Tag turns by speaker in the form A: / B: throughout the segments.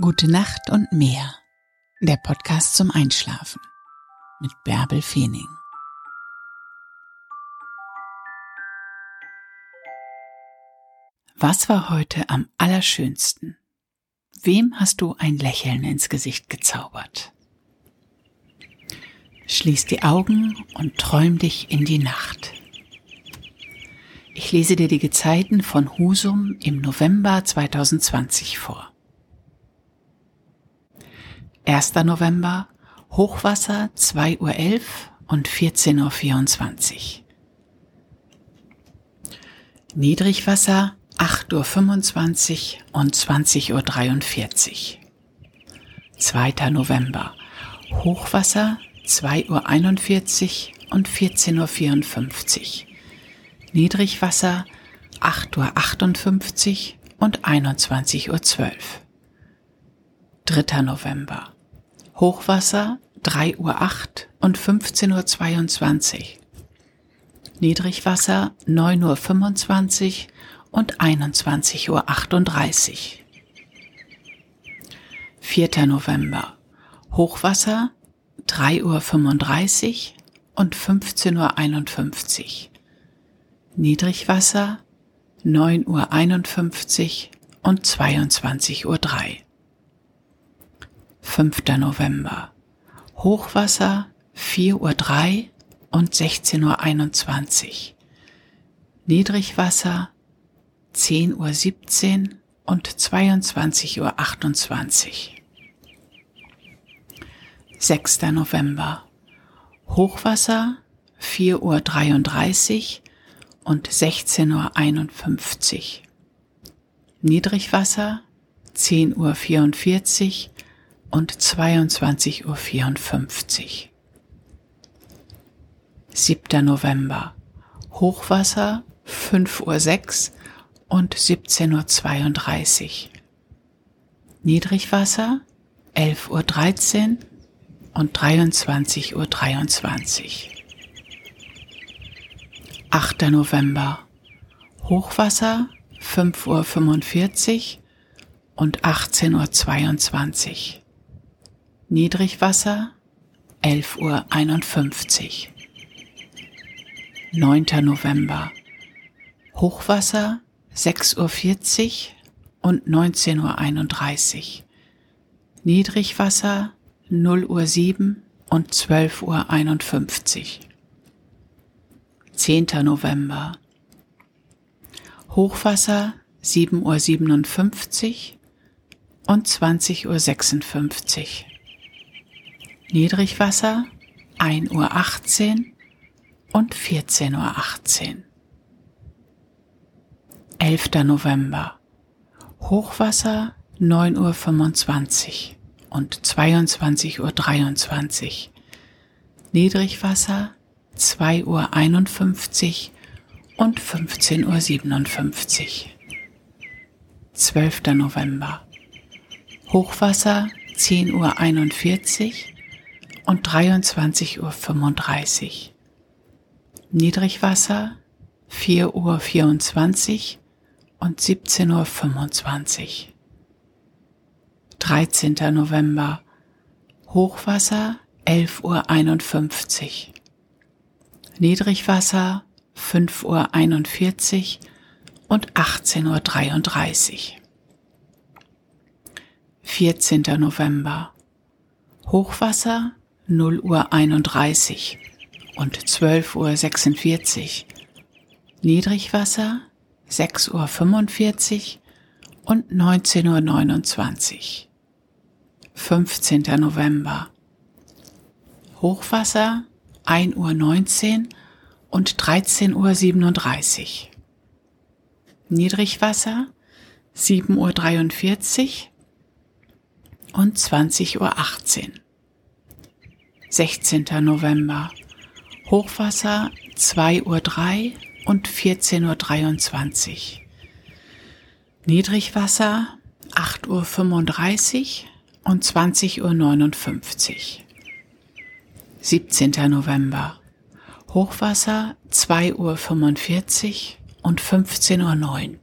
A: Gute Nacht und mehr. Der Podcast zum Einschlafen mit Bärbel Feening. Was war heute am allerschönsten? Wem hast du ein Lächeln ins Gesicht gezaubert? Schließ die Augen und träum dich in die Nacht. Ich lese dir die Gezeiten von Husum im November 2020 vor. 1. November, Hochwasser 2.11 Uhr und 14.24 Uhr. Niedrigwasser 8.25 Uhr und 20.43 Uhr. 2. November, Hochwasser 2.41 Uhr und 14.54 Uhr. Niedrigwasser 8.58 Uhr und 21.12 Uhr. 3. November, Hochwasser 3.08 Uhr und 15.22 Uhr. Niedrigwasser 9.25 Uhr und 21.38 Uhr. 4. November. Hochwasser 3.35 Uhr und 15.51 Uhr. Niedrigwasser 9.51 Uhr und 22.03 Uhr. 5. November. Hochwasser 4.03 Uhr und 16.21 Uhr. Niedrigwasser 10.17 Uhr und 22.28 Uhr. 6. November. Hochwasser 4.33 Uhr und 16.51 Uhr. Niedrigwasser 10.44 Uhr und 22.54 Uhr. 7. November. Hochwasser 5.06 Uhr und 17.32 Uhr. Niedrigwasser 11.13 Uhr und 23.23 Uhr. 23. 8. November. Hochwasser 5.45 Uhr und 18.22 Uhr. Niedrigwasser 11.51 Uhr. 9. November. Hochwasser 6.40 Uhr und 19.31 Uhr. Niedrigwasser 0 Uhr 7 und 12.51 Uhr. 10. November. Hochwasser 7.57 Uhr und 20.56 Uhr. Niedrigwasser 1.18 Uhr und 14.18 Uhr. 11. November. Hochwasser 9.25 Uhr und 22.23 Uhr. Niedrigwasser 2.51 Uhr und 15.57 Uhr. 12. November. Hochwasser 10.41 Uhr und 23.35 Uhr. Niedrigwasser 4.24 Uhr und 17.25 Uhr. 13. November. Hochwasser 11.51 Uhr. Niedrigwasser 5.41 Uhr und 18.33 Uhr. 14. November. Hochwasser 0 Uhr 31 und 12.46 Uhr. Niedrigwasser 6.45 Uhr und 19.29 Uhr. 15. November. Hochwasser 1.19 Uhr und 13.37 Uhr. Niedrigwasser 7.43 Uhr und 20.18 Uhr. 16. November. Hochwasser 2.03 Uhr und 14.23 Uhr. Niedrigwasser 8.35 Uhr und 20.59 Uhr. 17. November. Hochwasser 2.45 Uhr und 15.09 Uhr.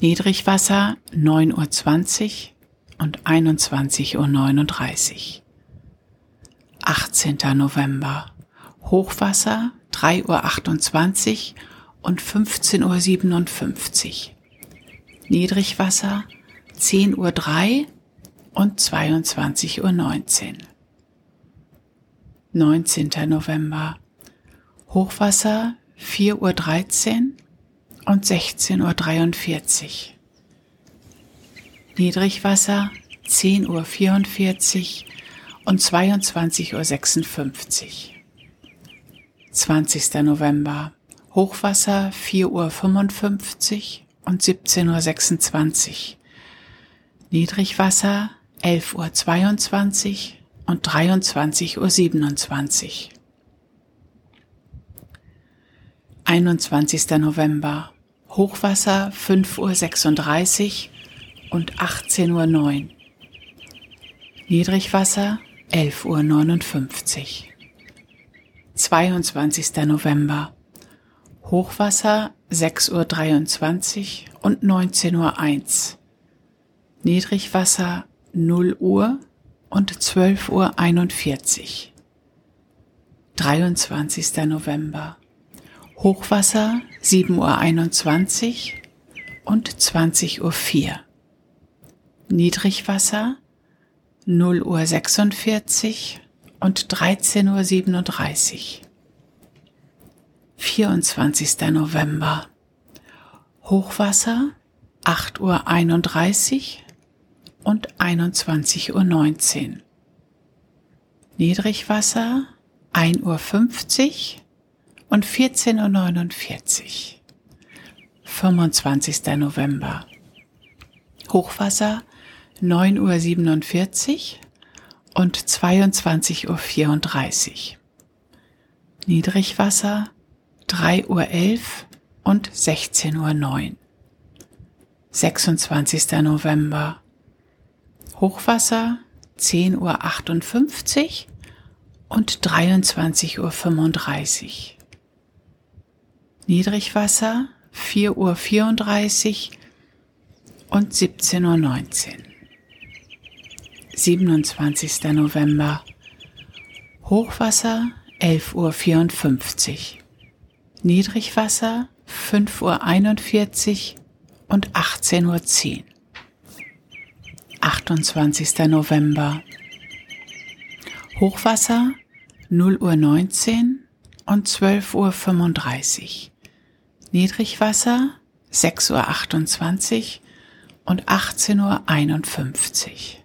A: Niedrigwasser 9.20 Uhr und 21.39 Uhr. 18. November. Hochwasser 3.28 Uhr und 15.57 Uhr. Niedrigwasser 10.03 Uhr und 22.19 Uhr. 19. November. Hochwasser 4.13 Uhr und 16.43 Uhr. Niedrigwasser 10.44 Uhr und 22.56 Uhr. 20. November. Hochwasser 4.55 Uhr und 17.26 Uhr. Niedrigwasser 11.22 Uhr und 23.27 Uhr. 21. November. Hochwasser 5.36 Uhr und 18.09 Uhr. Niedrigwasser 11.59 Uhr. 22. November. Hochwasser 6.23 Uhr und 19.01 Uhr. Niedrigwasser 0 Uhr und 12.41 Uhr. 23. November. Hochwasser 7.21 Uhr und 20.04 Uhr. Niedrigwasser 0 Uhr 46 und 13.37 Uhr. 24. November. Hochwasser 8.31 Uhr und 21.19 Uhr. Niedrigwasser 1.50 Uhr und 14.49 Uhr. 25. November. Hochwasser 9.47 Uhr und 22.34 Uhr. Niedrigwasser 3.11 Uhr und 16.09 Uhr. 26. November. Hochwasser 10.58 Uhr und 23.35 Uhr. Niedrigwasser 4.34 Uhr und 17.19 Uhr. 27. November. Hochwasser 11.54 Uhr. Niedrigwasser 5.41 Uhr und 18.10 Uhr. 28. November. Hochwasser 0 Uhr 19 und 12.35 Uhr. Niedrigwasser 6.28 Uhr und 18.51 Uhr.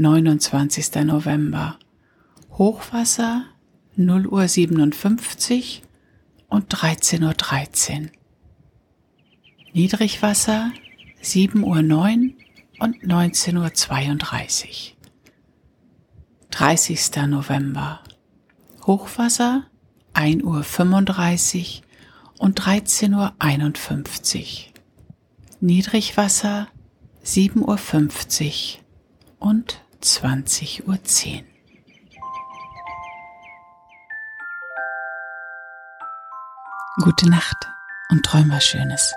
A: 29. November. Hochwasser 0 Uhr 57 und 13.13 Uhr. Niedrigwasser 7 Uhr 9 und 19.32 Uhr. 30. November. Hochwasser 1 Uhr 35 und 13.51 Uhr. Niedrigwasser 7.50 Uhr und 20.10 Uhr. Gute Nacht und träum was Schönes.